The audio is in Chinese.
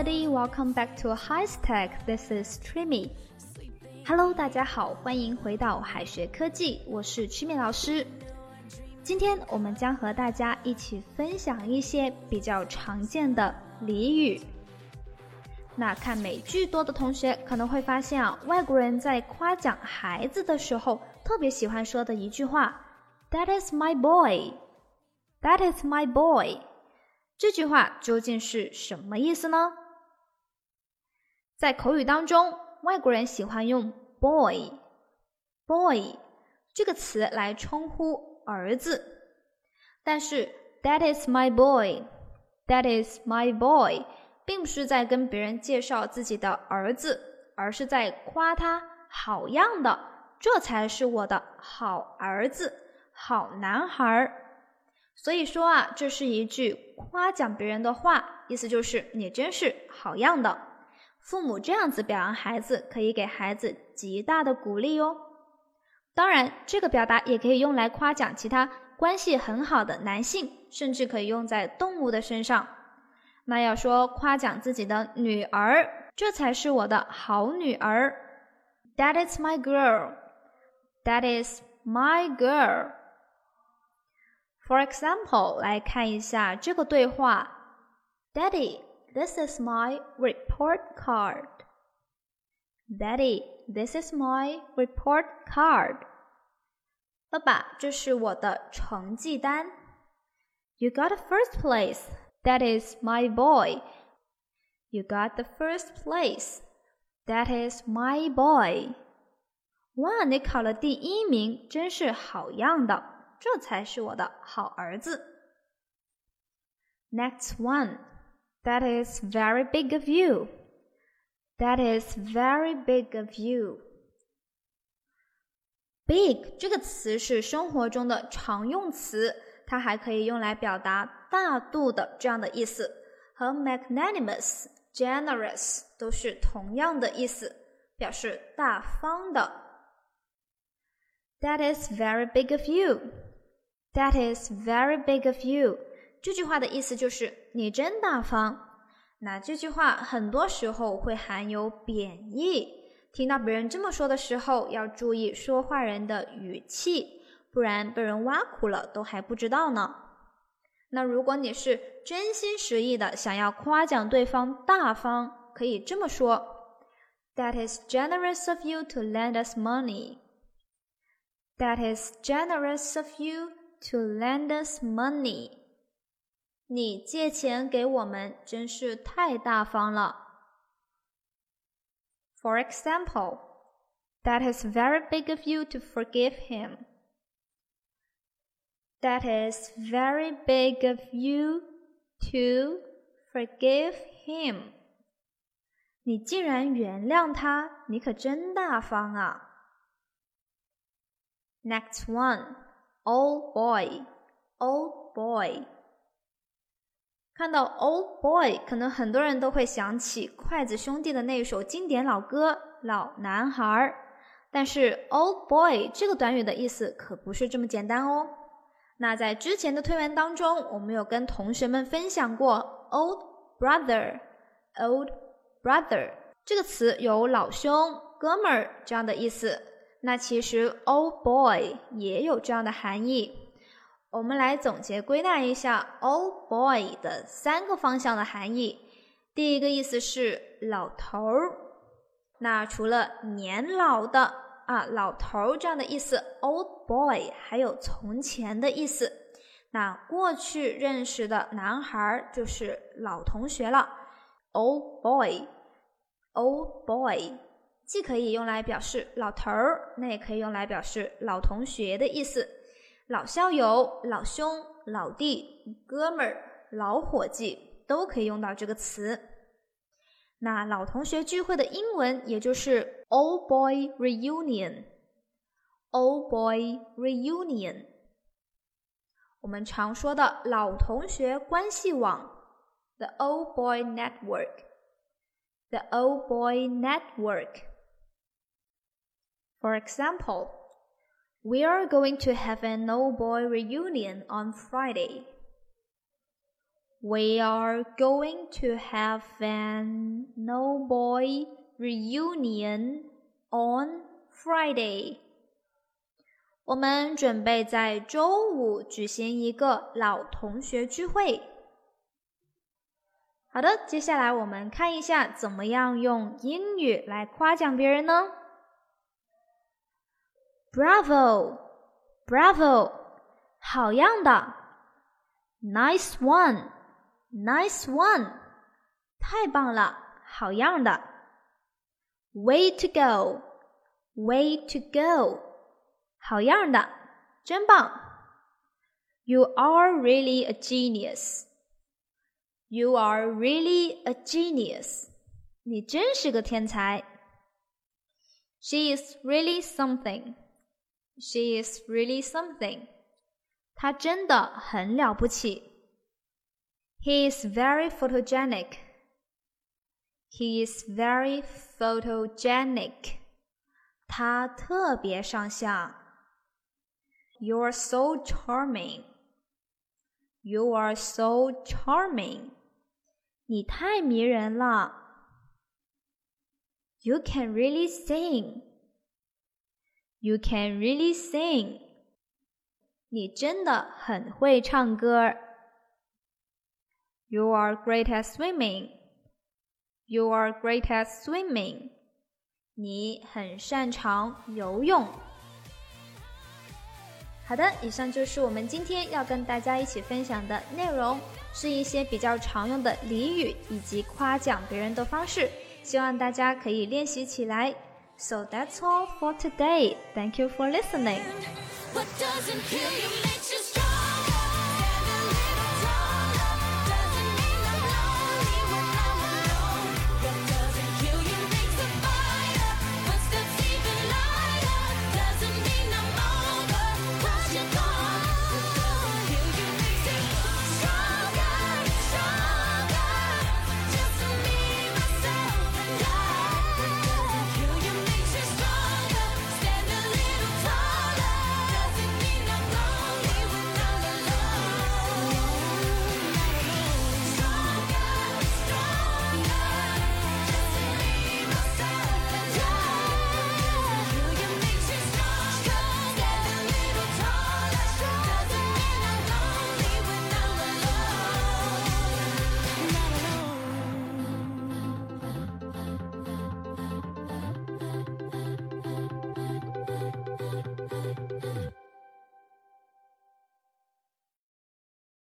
welcome back to High Tech. This is Trimmy. Hello，大家好，欢迎回到海学科技，我是曲美老师。今天我们将和大家一起分享一些比较常见的俚语。那看美剧多的同学可能会发现啊，外国人在夸奖孩子的时候，特别喜欢说的一句话：“That is my boy. That is my boy.” 这句话究竟是什么意思呢？在口语当中，外国人喜欢用 “boy”，“boy” 这个词来称呼儿子，但是 “That is my boy”，“That is my boy” 并不是在跟别人介绍自己的儿子，而是在夸他好样的，这才是我的好儿子，好男孩儿。所以说啊，这是一句夸奖别人的话，意思就是你真是好样的。父母这样子表扬孩子，可以给孩子极大的鼓励哦。当然，这个表达也可以用来夸奖其他关系很好的男性，甚至可以用在动物的身上。那要说夸奖自己的女儿，这才是我的好女儿。That is my girl. That is my girl. For example，来看一下这个对话：Daddy, this is my rib. report card. Daddy, this is my report card. 爸爸，这是我的成绩单。You got the first place. That is my boy. You got the first place. That is my boy. 哇，你考了第一名，真是好样的。这才是我的好儿子。Next one, that is very big of you. That is very big of you. Big 这个词是生活中的常用词，它还可以用来表达大度的这样的意思，和 magnanimous、generous 都是同样的意思，表示大方的。That is very big of you. That is very big of you。 这句话的意思就是你真大方。那这句话很多时候会含有贬义，听到别人这么说的时候，要注意说话人的语气，不然被人挖苦了都还不知道呢。那如果你是真心实意的想要夸奖对方大方，可以这么说：That is generous of you to lend us money. That is generous of you. To lend us money，你借钱给我们真是太大方了。For example, that is very big of you to forgive him. That is very big of you to forgive him. 你竟然原谅他，你可真大方啊。Next one. Old boy, old boy。 看到 old boy，可能很多人都会想起筷子兄弟的那首经典老歌《老男孩》。但是 old boy 这个短语的意思可不是这么简单哦。那在之前的推文当中，我们有跟同学们分享过 old brother, old brother 这个词有老兄、哥们儿这样的意思。那其实 old boy 也有这样的含义。我们来总结归纳一下 old boy 的三个方向的含义。第一个意思是老头儿。那除了年老的啊老头儿这样的意思，old boy 还有从前的意思。那过去认识的男孩就是老同学了，old boy，old boy。既可以用来表示老头儿，那也可以用来表示老同学的意思。老校友、老兄、老弟、哥们儿、老伙计都可以用到这个词。那老同学聚会的英文也就是 old boy reunion，old boy reunion。我们常说的老同学关系网，the old boy network，the old boy network。For example, we are going to have an old boy reunion on Friday. We are going to have an no boy reunion on Friday. 我们准备在周五举行一个老同学聚会。好的，接下来我们看一下怎么样用英语来夸奖别人呢 ？Bravo，Bravo，好样的！Nice one，Nice one，太棒了，好样的！Way to go，Way to go，好样的，真棒！You are really a genius。You are really a genius. 你真是个天才。She is really something. She is really something. 她真的很了不起。He is very photogenic. He is very photogenic. 他特别上相。You are so charming. You are so charming. 你太迷人了。You can really sing. You can really sing. 你真的很会唱歌。You are great at swimming. You are great at swimming. 你很擅长游泳。好的，以上就是我们今天要跟大家一起分享的内容。是一些比较常用的俚语以及夸奖别人的方式，希望大家可以练习起来。So that's all for today. Thank you for listening.